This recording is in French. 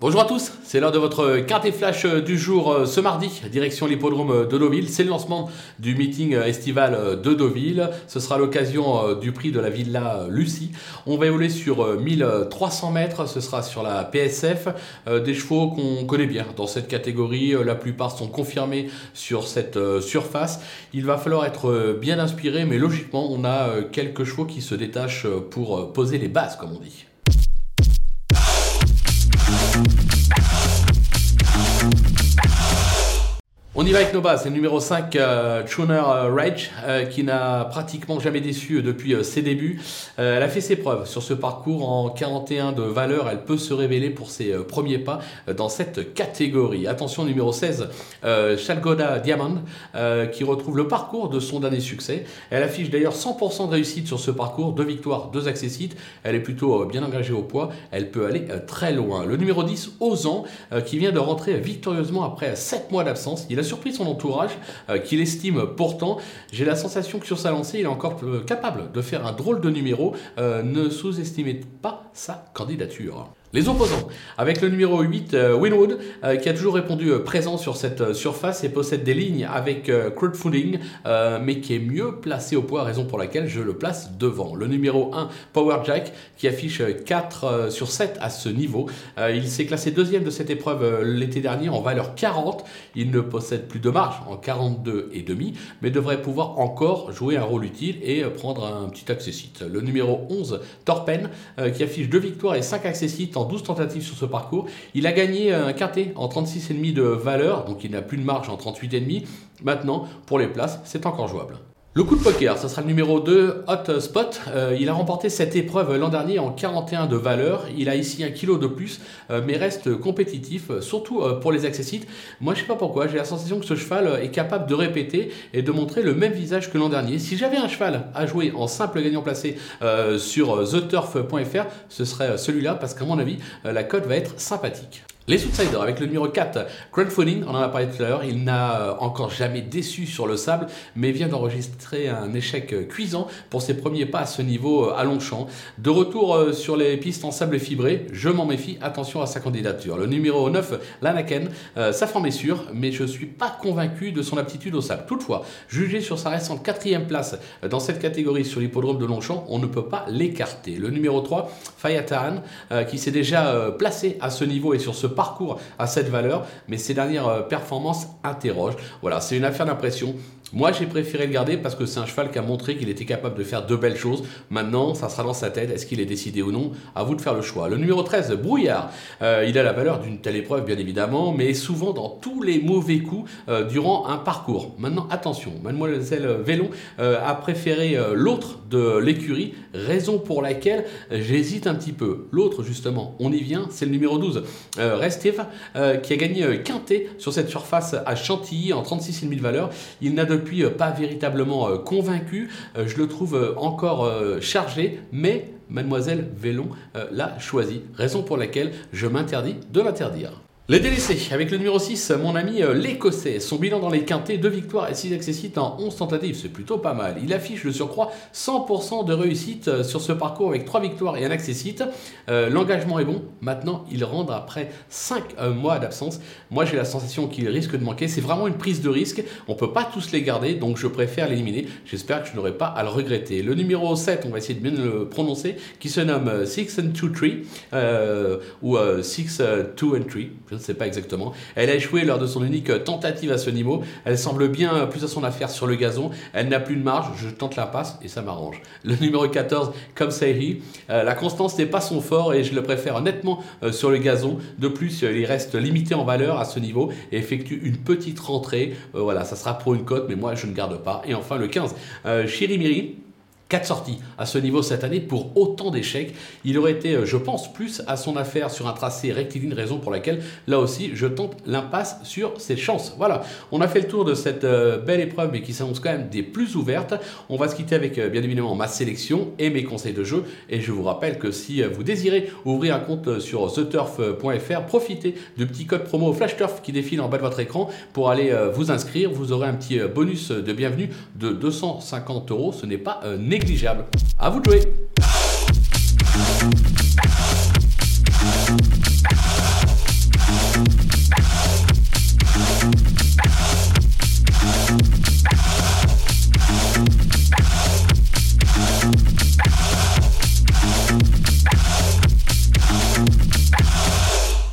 Bonjour à tous, c'est l'heure de votre carte flash du jour euh, ce mardi, direction l'hippodrome de Deauville. C'est le lancement du meeting estival de Deauville. Ce sera l'occasion euh, du prix de la Villa Lucie. On va évoluer sur 1300 mètres, ce sera sur la PSF. Euh, des chevaux qu'on connaît bien dans cette catégorie, la plupart sont confirmés sur cette surface. Il va falloir être bien inspiré, mais logiquement, on a quelques chevaux qui se détachent pour poser les bases, comme on dit. On y va avec nos bases. C'est le numéro 5, euh, euh, Rage, euh, qui n'a pratiquement jamais déçu depuis euh, ses débuts. elle a fait ses preuves sur ce parcours en 41 de valeur. Elle peut se révéler pour ses premiers pas dans cette catégorie. Attention, numéro 16, Shalgoda Diamond, qui retrouve le parcours de son dernier succès. Elle affiche d'ailleurs 100% de réussite sur ce parcours, deux victoires, deux accessites. Elle est plutôt bien engagée au poids. Elle peut aller très loin. Le numéro 10, Ozan, qui vient de rentrer victorieusement après 7 mois d'absence. Surpris son entourage, euh, qu'il estime pourtant. J'ai la sensation que sur sa lancée, il est encore euh, capable de faire un drôle de numéro. Euh, ne sous-estimez pas sa candidature. Les opposants, avec le numéro 8, euh, Winwood, euh, qui a toujours répondu euh, présent sur cette surface et possède des lignes avec crowdfunding, mais qui est mieux placé au poids, raison pour laquelle je le place devant. Le numéro 1, Power Jack, qui affiche 4 sur 7 à ce niveau. il s'est classé deuxième de cette épreuve l'été dernier en valeur 40. Il ne possède plus de marge en 42 et demi, mais devrait pouvoir encore jouer un rôle utile et prendre un petit accessite. Le numéro 11, Torpen, qui affiche 2 victoires et 5 accessites 12 tentatives sur ce parcours. Il a gagné un quintet en 36,5 de valeur, donc il n'a plus de marge en 38,5. Maintenant, pour les places, c'est encore jouable. Le coup de poker, ça sera le numéro 2, Hot Spot. Euh, il a remporté cette épreuve l'an dernier en 41 de valeur. Il a ici un kilo de plus, euh, mais reste compétitif, surtout euh, pour les accessites. Moi, je sais pas pourquoi, j'ai la sensation que ce cheval est capable de répéter et de montrer le même visage que l'an dernier. Si j'avais un cheval à jouer en simple gagnant placé sur theturf.fr, ce serait celui-là, parce qu'à mon avis, la cote va être sympathique. Les Outsiders avec le numéro 4, crowdfunding, on en a parlé tout à l'heure, il n'a euh, encore jamais déçu sur le sable, mais vient d'enregistrer un échec euh, cuisant pour ses premiers pas à ce niveau euh, à Longchamp. De retour sur les pistes en sable fibré, je m'en méfie, attention à sa candidature. Le numéro 9, Lanaken, sa forme est sûre, mais je ne suis pas convaincu de son aptitude au sable. Toutefois, jugé sur sa récente quatrième place dans cette catégorie sur l'hippodrome de Longchamp, on ne peut pas l'écarter. Le numéro 3, Fayatan, qui s'est déjà placé à ce niveau et sur ce parcours à cette valeur, mais ses dernières euh, performances interrogent. Voilà, c'est une affaire d'impression. Moi, j'ai préféré le garder parce que c'est un cheval qui a montré qu'il était capable de faire de belles choses. Maintenant, ça sera dans sa tête. Est-ce qu'il est décidé ou non À vous de faire le choix. Le numéro 13, Brouillard. Euh, il a la valeur d'une telle épreuve, bien évidemment, mais souvent dans tous les mauvais coups euh, durant un parcours. Maintenant, attention, Mademoiselle Vélon a préféré l'autre de l'écurie, raison pour laquelle j'hésite un petit peu. L'autre, justement, on y vient, c'est le numéro 12, Restive, qui a gagné quintet sur cette surface à Chantilly en 36 000 valeurs. Il n'a depuis euh, pas véritablement euh, convaincu. Euh, je le trouve encore chargé, mais Mademoiselle Vélon l'a choisi, raison pour laquelle je m'interdis de l'interdire. Les délaissés, avec le numéro 6, mon ami euh, l'Écossais. Son bilan dans les quintés, 2 victoires et 6 accessites en 11 tentatives, c'est plutôt pas mal. Il affiche le surcroît 100% de réussite euh, sur ce parcours avec 3 victoires et un accessite. Euh, l'engagement est bon. Maintenant, il rentre après 5 mois d'absence. Moi, j'ai la sensation qu'il risque de manquer. C'est vraiment une prise de risque. On peut pas tous les garder, donc je préfère l'éliminer. J'espère que je n'aurai pas à le regretter. Le numéro 7, on va essayer de bien le prononcer, qui se nomme 6 and 2 3 ou 6 2 and 3 ne sais pas exactement. Elle a échoué lors de son unique tentative à ce niveau. Elle semble bien plus à son affaire sur le gazon. Elle n'a plus de marge. Je tente la passe et ça m'arrange. Le numéro 14, comme Sairi, euh, la constance n'est pas son fort et je le préfère nettement euh, sur le gazon. De plus, il reste limité en valeur à ce niveau et effectue une petite rentrée. Euh, voilà, ça sera pour une cote, mais moi je ne garde pas. Et enfin, le 15, Chirimiri. 4 sorties à ce niveau cette année pour autant d'échecs. Il aurait été, euh, je pense, plus à son affaire sur un tracé rectiligne, raison pour laquelle, là aussi, je tente l'impasse sur ses chances. Voilà, on a fait le tour de cette euh, belle épreuve, mais qui s'annonce quand même des plus ouvertes. On va se quitter avec, euh, bien évidemment, ma sélection et mes conseils de jeu. Et je vous rappelle que si vous désirez ouvrir un compte sur theturf.fr, profitez du petit code promo FlashTurf qui défile en bas de votre écran pour aller vous inscrire. Vous aurez un petit bonus de bienvenue de 250 euros. Ce n'est pas négligeable négligeable. À vous de jouer